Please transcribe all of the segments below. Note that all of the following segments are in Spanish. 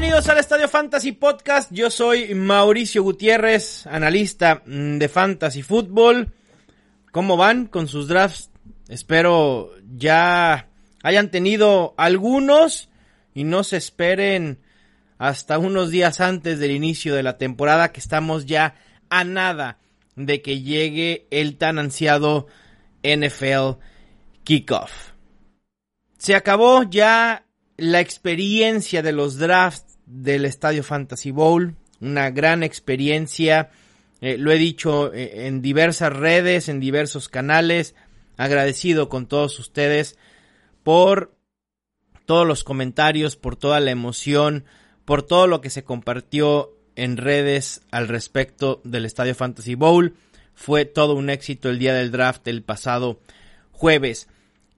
Bienvenidos al Estadio Fantasy Podcast. Yo soy Mauricio Gutiérrez, analista mm, de Fantasy Football. ¿Cómo van con sus drafts? Espero ya hayan tenido algunos y no se esperen hasta unos días antes del inicio de la temporada que estamos ya a nada de que llegue el tan ansiado NFL Kickoff. Se acabó ya la experiencia de los drafts del Estadio Fantasy Bowl, una gran experiencia, eh, lo he dicho eh, en diversas redes, en diversos canales, agradecido con todos ustedes por todos los comentarios, por toda la emoción, por todo lo que se compartió en redes al respecto del Estadio Fantasy Bowl. Fue todo un éxito el día del draft el pasado jueves.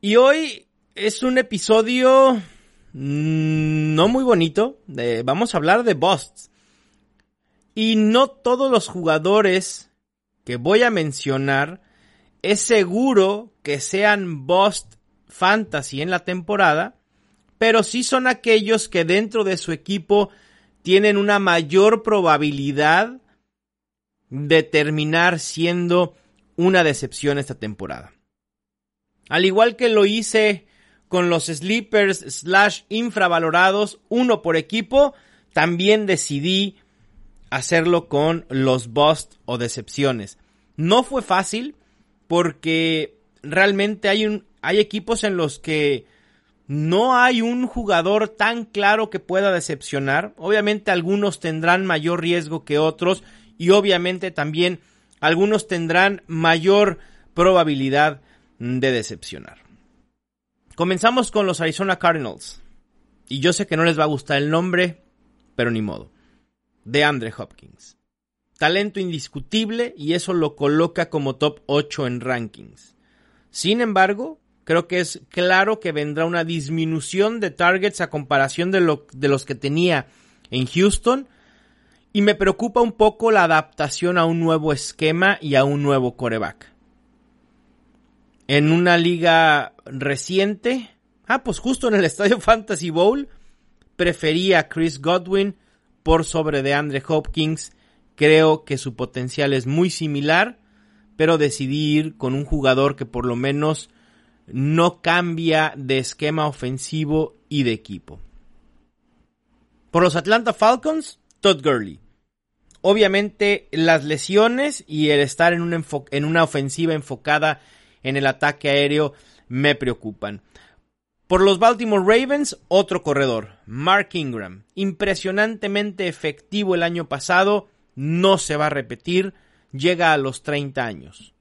Y hoy es un episodio no muy bonito. Vamos a hablar de busts. Y no todos los jugadores que voy a mencionar es seguro que sean bust fantasy en la temporada, pero sí son aquellos que dentro de su equipo tienen una mayor probabilidad de terminar siendo una decepción esta temporada. Al igual que lo hice con los sleepers slash infravalorados, uno por equipo, también decidí hacerlo con los bust o decepciones. No fue fácil porque realmente hay, un, hay equipos en los que no hay un jugador tan claro que pueda decepcionar. Obviamente algunos tendrán mayor riesgo que otros y obviamente también algunos tendrán mayor probabilidad de decepcionar. Comenzamos con los Arizona Cardinals. Y yo sé que no les va a gustar el nombre, pero ni modo. De Andre Hopkins. Talento indiscutible y eso lo coloca como top 8 en rankings. Sin embargo, creo que es claro que vendrá una disminución de targets a comparación de, lo, de los que tenía en Houston. Y me preocupa un poco la adaptación a un nuevo esquema y a un nuevo coreback. En una liga reciente, ah, pues justo en el Estadio Fantasy Bowl, prefería a Chris Godwin por sobre de Andre Hopkins. Creo que su potencial es muy similar, pero decidí ir con un jugador que por lo menos no cambia de esquema ofensivo y de equipo. Por los Atlanta Falcons, Todd Gurley. Obviamente las lesiones y el estar en en una ofensiva enfocada en el ataque aéreo me preocupan. Por los Baltimore Ravens, otro corredor, Mark Ingram. Impresionantemente efectivo el año pasado, no se va a repetir, llega a los 30 años.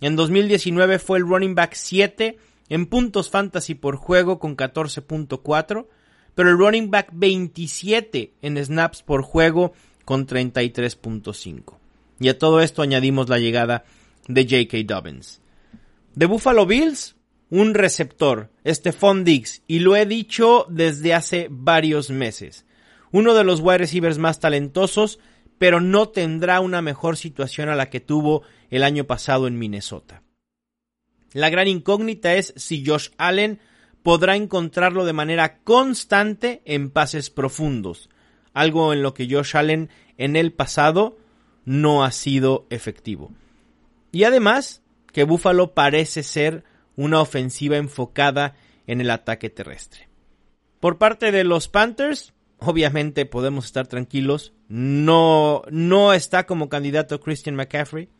En 2019 fue el running back 7 en puntos fantasy por juego con 14.4, pero el running back 27 en snaps por juego con 33.5. Y a todo esto añadimos la llegada de J.K. Dobbins. De Buffalo Bills, un receptor, Stephon Diggs, y lo he dicho desde hace varios meses. Uno de los wide receivers más talentosos, pero no tendrá una mejor situación a la que tuvo el año pasado en Minnesota. La gran incógnita es si Josh Allen podrá encontrarlo de manera constante en pases profundos, algo en lo que Josh Allen en el pasado no ha sido efectivo. Y además, que Buffalo parece ser una ofensiva enfocada en el ataque terrestre. Por parte de los Panthers, obviamente podemos estar tranquilos, no, no está como candidato Christian McCaffrey,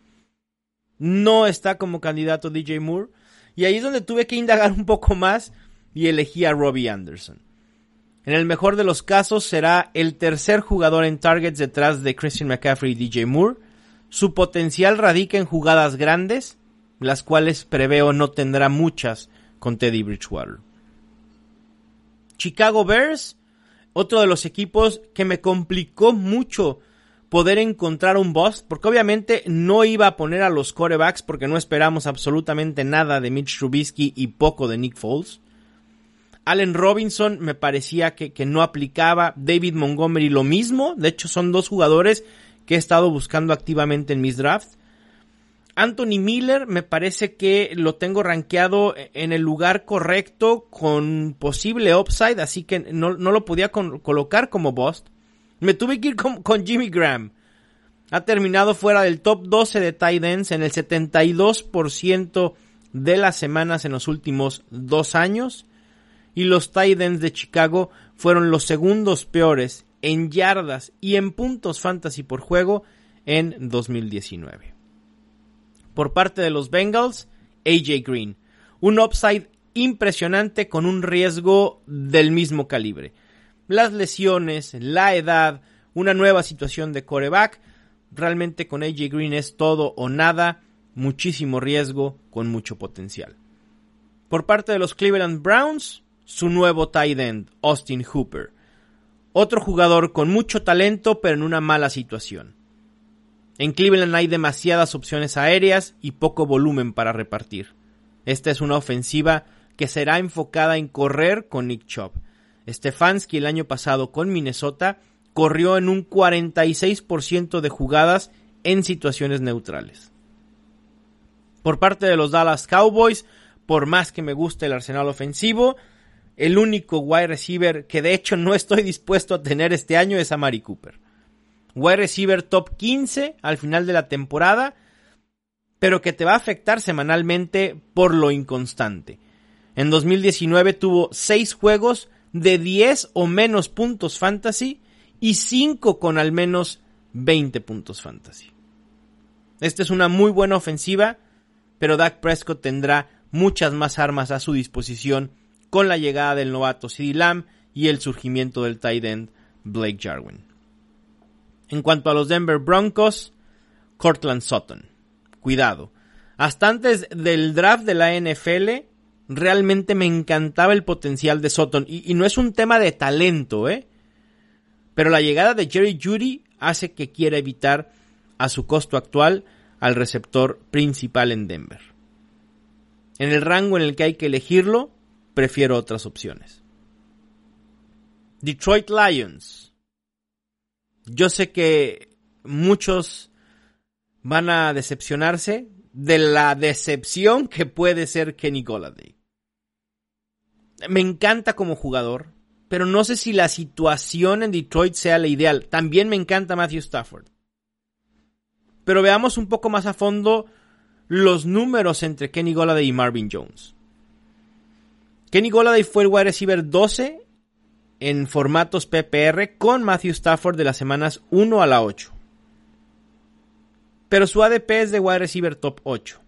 no está como candidato DJ Moore, y ahí es donde tuve que indagar un poco más y elegí a Robbie Anderson. En el mejor de los casos será el tercer jugador en targets detrás de Christian McCaffrey y DJ Moore. Su potencial radica en jugadas grandes las cuales preveo no tendrá muchas con Teddy Bridgewater. Chicago Bears, otro de los equipos que me complicó mucho poder encontrar un boss, porque obviamente no iba a poner a los corebacks porque no esperamos absolutamente nada de Mitch Trubisky y poco de Nick Foles. Allen Robinson me parecía que, que, no aplicaba. David Montgomery lo mismo. De hecho, son dos jugadores que he estado buscando activamente en mis drafts. Anthony Miller me parece que lo tengo rankeado en el lugar correcto con posible upside, así que no, no lo podía colocar como bust. Me tuve que ir con, con, Jimmy Graham. Ha terminado fuera del top 12 de tight ends en el 72% de las semanas en los últimos dos años y los Titans de Chicago fueron los segundos peores en yardas y en puntos fantasy por juego en 2019. Por parte de los Bengals, AJ Green, un upside impresionante con un riesgo del mismo calibre. Las lesiones, la edad, una nueva situación de coreback, realmente con AJ Green es todo o nada, muchísimo riesgo con mucho potencial. Por parte de los Cleveland Browns, su nuevo tight end, Austin Hooper. Otro jugador con mucho talento pero en una mala situación. En Cleveland hay demasiadas opciones aéreas y poco volumen para repartir. Esta es una ofensiva que será enfocada en correr con Nick Chubb. Stefanski el año pasado con Minnesota corrió en un 46% de jugadas en situaciones neutrales. Por parte de los Dallas Cowboys, por más que me guste el arsenal ofensivo, el único wide receiver que de hecho no estoy dispuesto a tener este año es a Mari Cooper. Wide receiver top 15 al final de la temporada, pero que te va a afectar semanalmente por lo inconstante. En 2019 tuvo 6 juegos de 10 o menos puntos fantasy y 5 con al menos 20 puntos fantasy. Esta es una muy buena ofensiva, pero Dak Prescott tendrá muchas más armas a su disposición con la llegada del novato CeeDee Lamb y el surgimiento del tight end Blake Jarwin. En cuanto a los Denver Broncos, Cortland Sutton. Cuidado. Hasta antes del draft de la NFL, realmente me encantaba el potencial de Sutton. Y, y no es un tema de talento, ¿eh? Pero la llegada de Jerry Judy hace que quiera evitar a su costo actual al receptor principal en Denver. En el rango en el que hay que elegirlo, prefiero otras opciones. Detroit Lions. Yo sé que muchos van a decepcionarse de la decepción que puede ser Kenny Golladay. Me encanta como jugador, pero no sé si la situación en Detroit sea la ideal. También me encanta Matthew Stafford. Pero veamos un poco más a fondo los números entre Kenny Golladay y Marvin Jones. Kenny Golladay fue el wide receiver 12 en formatos PPR con Matthew Stafford de las semanas 1 a la 8. Pero su ADP es de wide receiver top 8.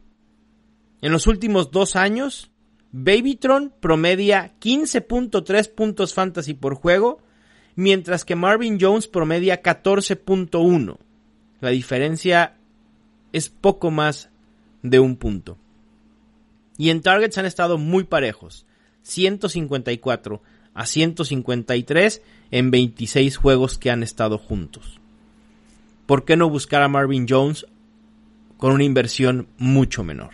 En los últimos dos años, Babytron promedia 15.3 puntos fantasy por juego, mientras que Marvin Jones promedia 14.1. La diferencia es poco más de un punto. Y en targets han estado muy parejos. 154 a 153 en 26 juegos que han estado juntos. ¿Por qué no buscar a Marvin Jones con una inversión mucho menor?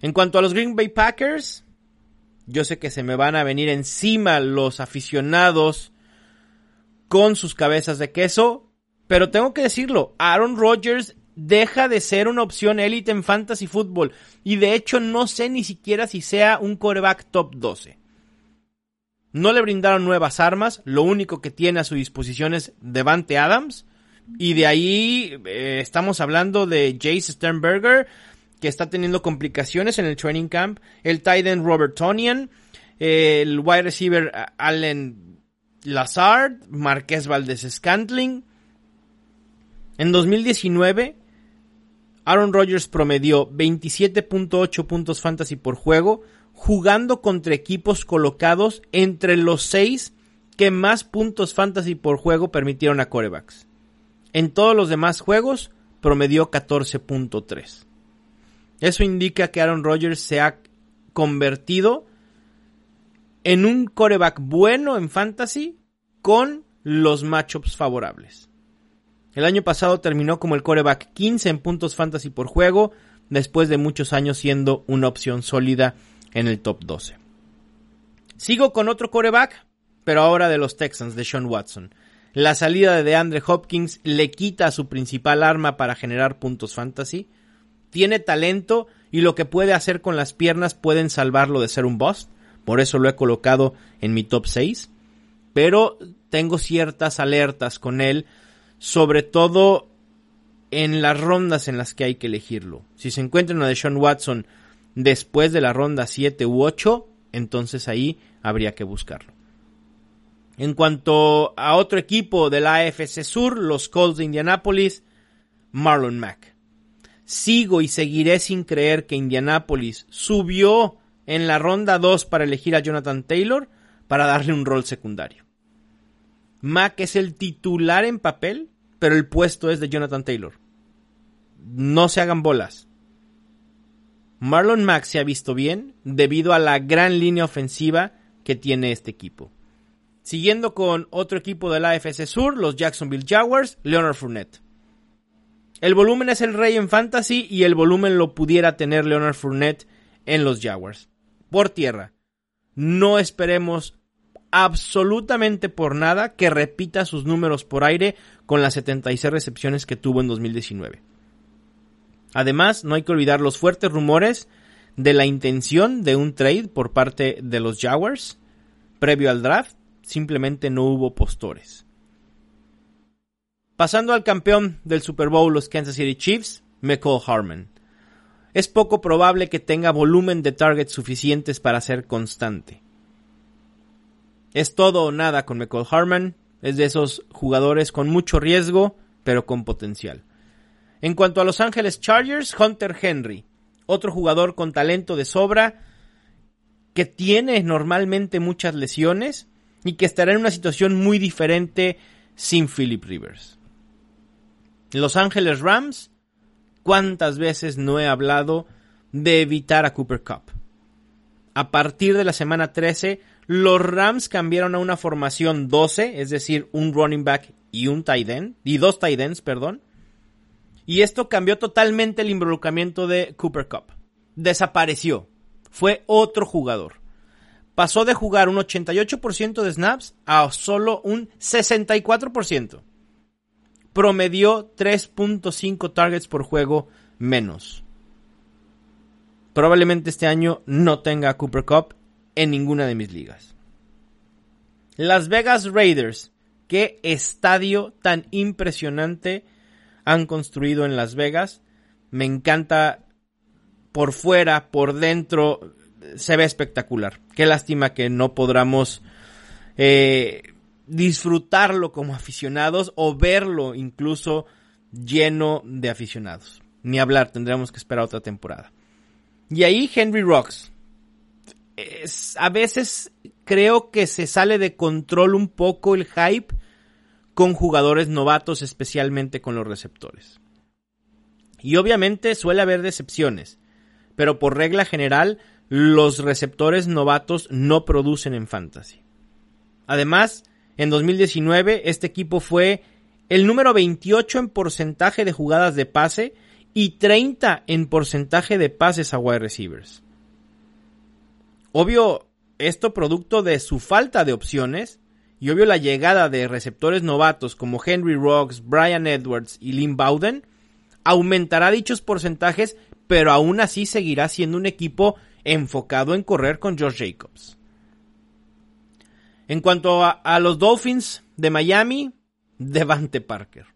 En cuanto a los Green Bay Packers, yo sé que se me van a venir encima los aficionados con sus cabezas de queso, pero tengo que decirlo, Aaron Rodgers deja de ser una opción élite en fantasy fútbol. Y de hecho no sé ni siquiera si sea un coreback top 12. No le brindaron nuevas armas, lo único que tiene a su disposición es Devante Adams. Y de ahí eh, estamos hablando de Jace Sternberger, que está teniendo complicaciones en el training camp. El tight end Robert Tonian. el wide receiver Allen Lazard. Marqués Valdez Scantling. En 2019 Aaron Rodgers promedió 27.8 puntos fantasy por juego, jugando contra equipos colocados entre los 6 que más puntos fantasy por juego permitieron a corebacks. En todos los demás juegos promedió 14.3. Eso indica que Aaron Rodgers se ha convertido en un coreback bueno en fantasy con los matchups favorables. El año pasado terminó como el coreback 15 en puntos fantasy por juego, después de muchos años siendo una opción sólida en el top 12. Sigo con otro coreback, pero ahora de los Texans, de Sean Watson. La salida de DeAndre Hopkins le quita su principal arma para generar puntos fantasy. Tiene talento y lo que puede hacer con las piernas pueden salvarlo de ser un bust. Por eso lo he colocado en mi top 6. Pero tengo ciertas alertas con él, sobre todo en las rondas en las que hay que elegirlo. Si se encuentra una de Sean Watson después de la ronda 7 u 8, entonces ahí habría que buscarlo. En cuanto a otro equipo de la AFC Sur, los Colts de Indianapolis, Marlon Mack. Sigo y seguiré sin creer que Indianapolis subió en la ronda 2 para elegir a Jonathan Taylor para darle un rol secundario. Mack es el titular en papel, pero el puesto es de Jonathan Taylor. No se hagan bolas. Marlon Mack se ha visto bien debido a la gran línea ofensiva que tiene este equipo. Siguiendo con otro equipo de la AFC Sur, los Jacksonville Jaguars, Leonard Fournette. El volumen es el rey en fantasy y el volumen lo pudiera tener Leonard Fournette en los Jaguars. Por tierra. No esperemos absolutamente por nada que repita sus números por aire con las 76 recepciones que tuvo en 2019. Además, no hay que olvidar los fuertes rumores de la intención de un trade por parte de los Jaguars previo al draft simplemente no hubo postores. Pasando al campeón del Super Bowl, los Kansas City Chiefs, McCall Harmon. Es poco probable que tenga volumen de targets suficientes para ser constante. Es todo o nada con McCall Harmon. Es de esos jugadores con mucho riesgo, pero con potencial. En cuanto a Los Ángeles Chargers, Hunter Henry, otro jugador con talento de sobra, que tiene normalmente muchas lesiones, y que estará en una situación muy diferente sin Philip Rivers. Los Ángeles Rams, ¿cuántas veces no he hablado de evitar a Cooper Cup? A partir de la semana 13, los Rams cambiaron a una formación 12, es decir, un running back y un tight end, y dos tight ends, perdón. Y esto cambió totalmente el involucramiento de Cooper Cup. Desapareció. Fue otro jugador pasó de jugar un 88% de snaps a solo un 64%. Promedió 3.5 targets por juego menos. Probablemente este año no tenga Cooper Cup en ninguna de mis ligas. Las Vegas Raiders. Qué estadio tan impresionante han construido en Las Vegas. Me encanta por fuera, por dentro se ve espectacular. Qué lástima que no podamos eh, disfrutarlo como aficionados o verlo incluso lleno de aficionados. Ni hablar, tendremos que esperar otra temporada. Y ahí Henry Rocks. A veces creo que se sale de control un poco el hype con jugadores novatos, especialmente con los receptores. Y obviamente suele haber decepciones, pero por regla general los receptores novatos no producen en fantasy. Además, en 2019 este equipo fue el número 28 en porcentaje de jugadas de pase y 30 en porcentaje de pases a wide receivers. Obvio, esto producto de su falta de opciones y obvio la llegada de receptores novatos como Henry Rocks, Brian Edwards y Lynn Bowden aumentará dichos porcentajes, pero aún así seguirá siendo un equipo enfocado en correr con George Jacobs. En cuanto a, los Dolphins de Miami, Devante Parker.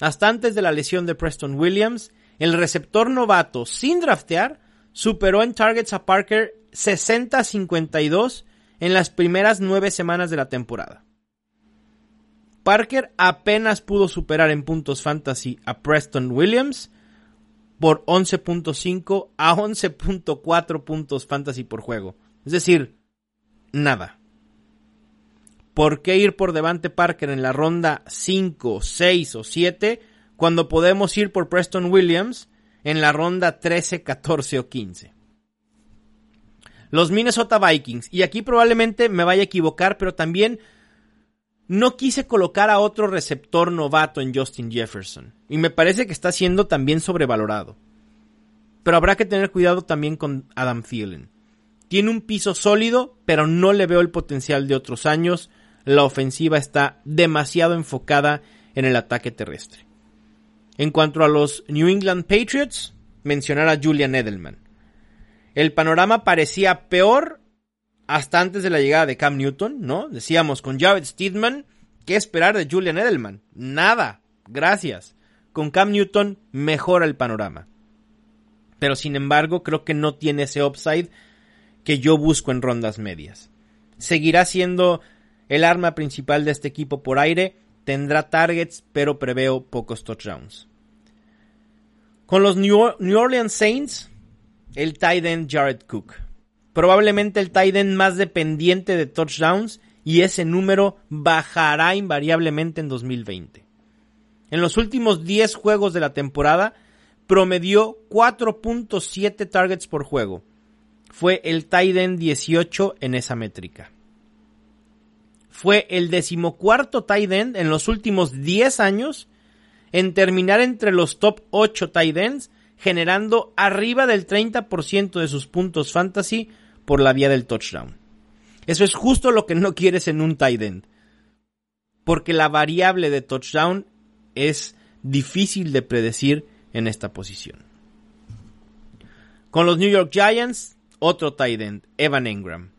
Hasta antes de la lesión de Preston Williams, el receptor novato sin draftear superó en targets a Parker 60-52 en las primeras nueve semanas de la temporada. Parker apenas pudo superar en puntos fantasy a Preston Williams por 11.5 a 11.4 puntos fantasy por juego. Es decir, nada. ¿Por qué ir por Devante Parker en la ronda 5, 6 o 7 cuando podemos ir por Preston Williams en la ronda 13, 14 o 15. Los Minnesota Vikings, y aquí probablemente me vaya a equivocar, pero también no quise colocar a otro receptor novato en Justin Jefferson, y me parece que está siendo también sobrevalorado. Pero habrá que tener cuidado también con Adam Thielen. Tiene un piso sólido, pero no le veo el potencial de otros años. La ofensiva está demasiado enfocada en el ataque terrestre. En cuanto a los New England Patriots, mencionar a Julian Edelman. El panorama parecía peor hasta antes de la llegada de Cam Newton, ¿no? Decíamos con Jared Steedman, ¿qué esperar de Julian Edelman? Nada, gracias. Con Cam Newton mejora el panorama. Pero sin embargo, creo que no tiene ese upside que yo busco en rondas medias. Seguirá siendo el arma principal de este equipo por aire, tendrá targets, pero preveo pocos touchdowns. Con los New Orleans Saints, el tight end Jared Cook. Probablemente el tight end más dependiente de touchdowns y ese número bajará invariablemente en 2020. En los últimos 10 juegos de la temporada promedió 4.7 targets por juego. Fue el tight end 18 en esa métrica. Fue el decimocuarto tight end en los últimos 10 años en terminar entre los top 8 tight ends, generando arriba del 30% de sus puntos fantasy por la vía del touchdown. Eso es justo lo que no quieres en un tight end. Porque la variable de touchdown es difícil de predecir en esta posición. Con los New York Giants, otro tight end, Evan Engram.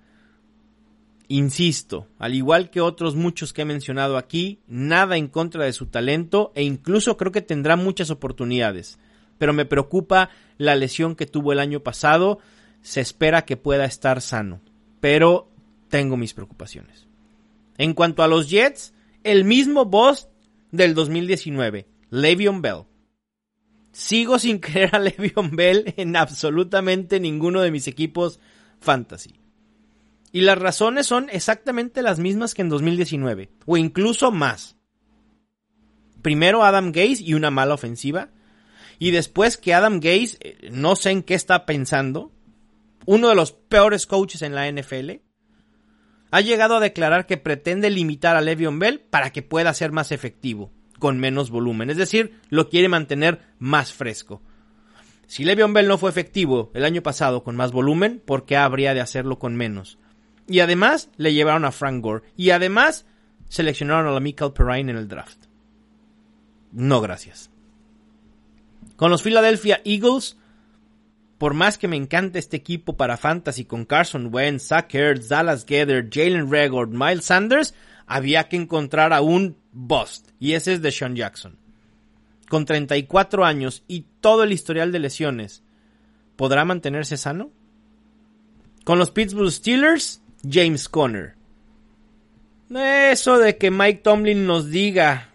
Insisto, al igual que otros muchos que he mencionado aquí, nada en contra de su talento e incluso creo que tendrá muchas oportunidades. Pero me preocupa la lesión que tuvo el año pasado. Se espera que pueda estar sano, pero tengo mis preocupaciones. En cuanto a los Jets, el mismo boss del 2019, Le'Veon Bell. Sigo sin creer a Le'Veon Bell en absolutamente ninguno de mis equipos fantasy. Y las razones son exactamente las mismas que en 2019, o incluso más. Primero Adam Gaze y una mala ofensiva. Y después que Adam Gaze, eh, no sé en qué está pensando, uno de los peores coaches en la NFL, ha llegado a declarar que pretende limitar a Le'Veon Bell para que pueda ser más efectivo, con menos volumen. Es decir, lo quiere mantener más fresco. Si Le'Veon Bell no fue efectivo el año pasado con más volumen, ¿por qué habría de hacerlo con menos? Y además le llevaron a Frank Gore. Y además seleccionaron a la Michael Perrine en el draft. No, gracias. Con los Philadelphia Eagles, por más que me encante este equipo para fantasy con Carson Wentz, Zach Ertz, Dallas Gether, Jalen Regord, Miles Sanders, había que encontrar a un bust. Y ese es Deshaun Jackson. Con 34 años y todo el historial de lesiones, ¿podrá mantenerse sano? Con los Pittsburgh Steelers, James Conner. Eso de que Mike Tomlin nos diga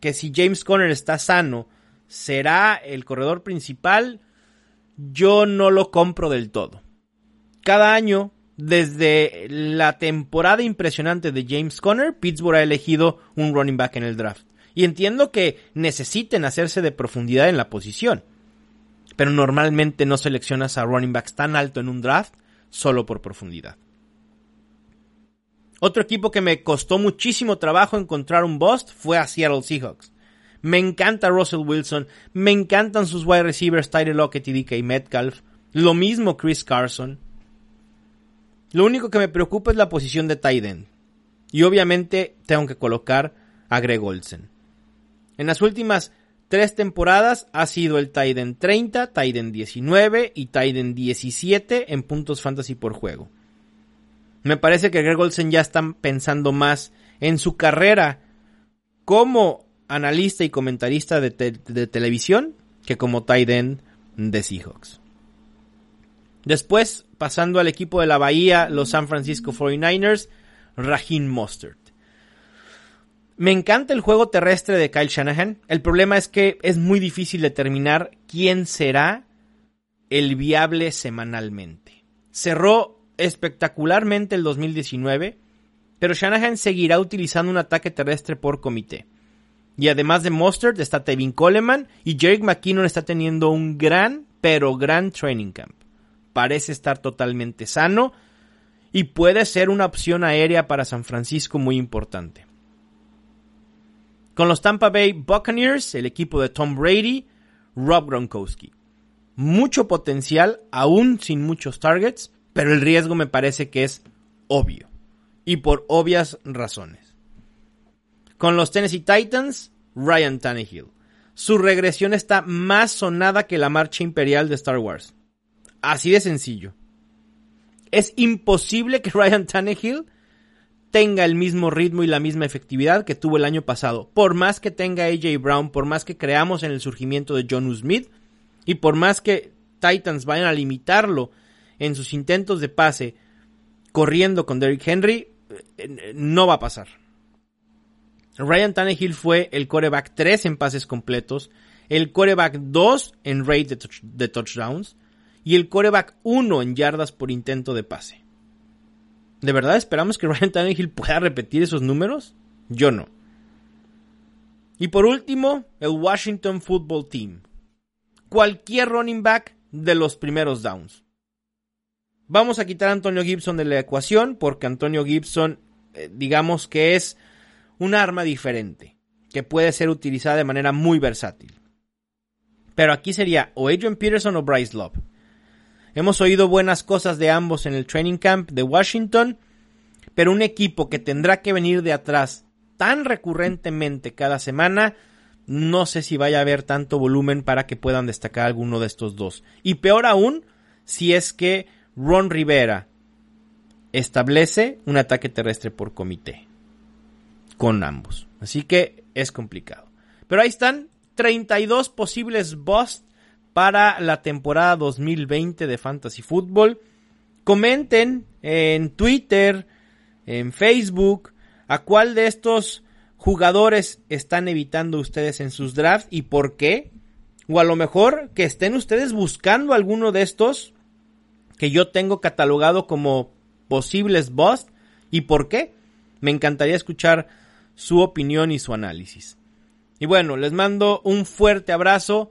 que si James Conner está sano, será el corredor principal, yo no lo compro del todo. Cada año, desde la temporada impresionante de James Conner, Pittsburgh ha elegido un running back en el draft. Y entiendo que necesiten hacerse de profundidad en la posición. Pero normalmente no seleccionas a running backs tan alto en un draft solo por profundidad. Otro equipo que me costó muchísimo trabajo encontrar un bust fue a Seattle Seahawks. Me encanta Russell Wilson, me encantan sus wide receivers Tyler Lockett y DK Metcalf, lo mismo Chris Carson. Lo único que me preocupa es la posición de tight end. Y obviamente tengo que colocar a Greg Olsen. En las últimas tres temporadas ha sido el tight end 30, tight end 19 y tight end 17 en puntos fantasy por juego. Me parece que Greg Olsen ya está pensando más en su carrera como analista y comentarista de, televisión que como tight end de Seahawks. Después, pasando al equipo de la Bahía, los San Francisco 49ers, Raheem Mostert. Me encanta el juego terrestre de Kyle Shanahan. El problema es que es muy difícil determinar quién será el viable semanalmente. Cerró espectacularmente el 2019, pero Shanahan seguirá utilizando un ataque terrestre por comité. Y además de Mustard está Tevin Coleman y Jerick McKinnon está teniendo un gran, pero gran training camp. Parece estar totalmente sano y puede ser una opción aérea para San Francisco muy importante. Con los Tampa Bay Buccaneers, el equipo de Tom Brady, Rob Gronkowski. Mucho potencial, aún sin muchos targets, pero el riesgo me parece que es obvio. Y por obvias razones. Con los Tennessee Titans, Ryan Tannehill. Su regresión está más sonada que la marcha imperial de Star Wars. Así de sencillo. Es imposible que Ryan Tannehill tenga el mismo ritmo y la misma efectividad que tuvo el año pasado. Por más que tenga AJ Brown, por más que creamos en el surgimiento de John Smith y por más que Titans vayan a limitarlo en sus intentos de pase corriendo con Derrick Henry, eh, no va a pasar. Ryan Tannehill fue el coreback 3 en pases completos, el coreback 2 en rate de, touchdowns y el coreback 1 en yardas por intento de pase. ¿De verdad esperamos que Ryan Tannehill pueda repetir esos números? Yo no. Y por último, el Washington Football Team. Cualquier running back de los primeros downs. Vamos a quitar a Antonio Gibson de la ecuación porque Antonio Gibson, eh, digamos que es un arma diferente, que puede ser utilizada de manera muy versátil. Pero aquí sería o Adrian Peterson o Bryce Love. Hemos oído buenas cosas de ambos en el training camp de Washington, pero un equipo que tendrá que venir de atrás tan recurrentemente cada semana, no sé si vaya a haber tanto volumen para que puedan destacar alguno de estos dos. Y peor aún, si es que Ron Rivera establece un ataque terrestre por comité con ambos. Así que es complicado. Pero ahí están 32 posibles busts para la temporada 2020 de Fantasy Football. Comenten en Twitter, en Facebook, a cuál de estos jugadores están evitando ustedes en sus drafts y por qué. O a lo mejor que estén ustedes buscando alguno de estos que yo tengo catalogado como posibles busts y por qué. Me encantaría escuchar su opinión y su análisis. Y bueno, les mando un fuerte abrazo.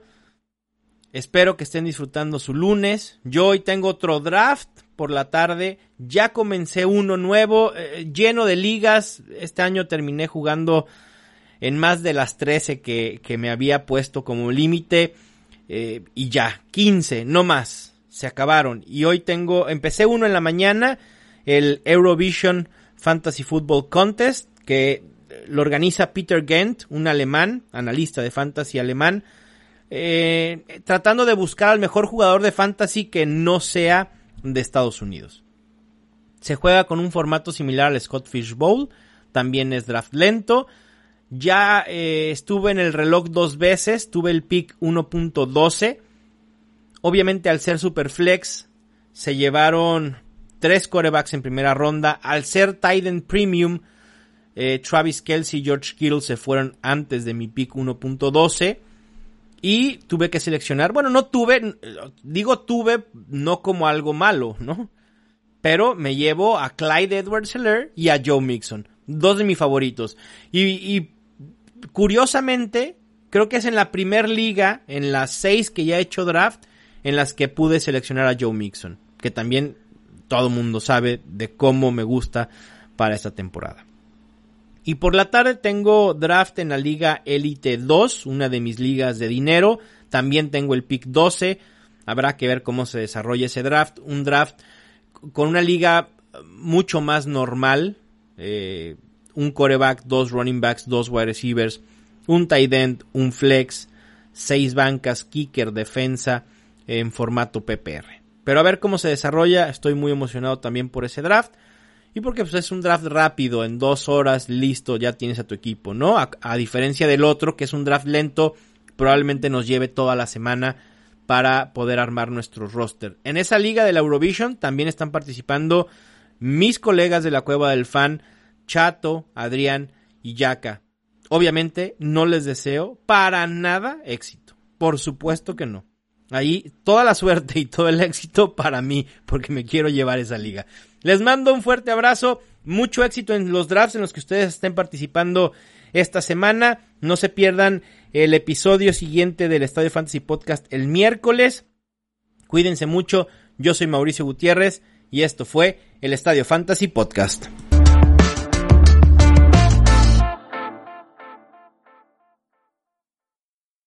Espero que estén disfrutando su lunes. Yo hoy tengo otro draft por la tarde. Ya comencé uno nuevo, eh, lleno de ligas. Este año terminé jugando en más de las 13 que, me había puesto como límite. Eh, y ya, 15, no más. Se acabaron. Y hoy tengo, empecé uno en la mañana, el Eurovision Fantasy Football Contest, que lo organiza Peter Gent, un alemán, analista de fantasy alemán, eh, tratando de buscar al mejor jugador de fantasy que no sea de Estados Unidos. Se juega con un formato similar al Scott Fish Bowl, también es draft lento. Ya eh, estuve en el reloj dos veces, tuve el pick 1.12. Obviamente al ser super flex se llevaron tres corebacks en primera ronda. Al ser Titan Premium eh, Travis Kelsey y George Kittle se fueron antes de mi pick 1.12. Y tuve que seleccionar, bueno, no tuve, digo tuve no como algo malo, ¿no? Pero me llevo a Clyde Edwards Heller y a Joe Mixon, dos de mis favoritos. Y, curiosamente, creo que es en la primer liga, en las seis que ya he hecho draft, en las que pude seleccionar a Joe Mixon, que también todo mundo sabe de cómo me gusta para esta temporada. Y por la tarde tengo draft en la Liga Elite 2, una de mis ligas de dinero. También tengo el pick 12. Habrá que ver cómo se desarrolla ese draft. Un draft con una liga mucho más normal. Eh, un coreback, dos running backs, dos wide receivers, un tight end, un flex, seis bancas, kicker, defensa en formato PPR. Pero a ver cómo se desarrolla. Estoy muy emocionado también por ese draft. Y porque pues, es un draft rápido, en dos horas, listo, ya tienes a tu equipo, ¿no? A, diferencia del otro, que es un draft lento, probablemente nos lleve toda la semana para poder armar nuestro roster. En esa liga de la Eurovision también están participando mis colegas de la Cueva del Fan, Chato, Adrián y Yaka. Obviamente no les deseo para nada éxito. Por supuesto que no. Ahí toda la suerte y todo el éxito para mí, porque me quiero llevar esa liga. Les mando un fuerte abrazo, mucho éxito en los drafts en los que ustedes estén participando esta semana. No se pierdan el episodio siguiente del Estadio Fantasy Podcast el miércoles. Cuídense mucho, yo soy Mauricio Gutiérrez y esto fue el Estadio Fantasy Podcast.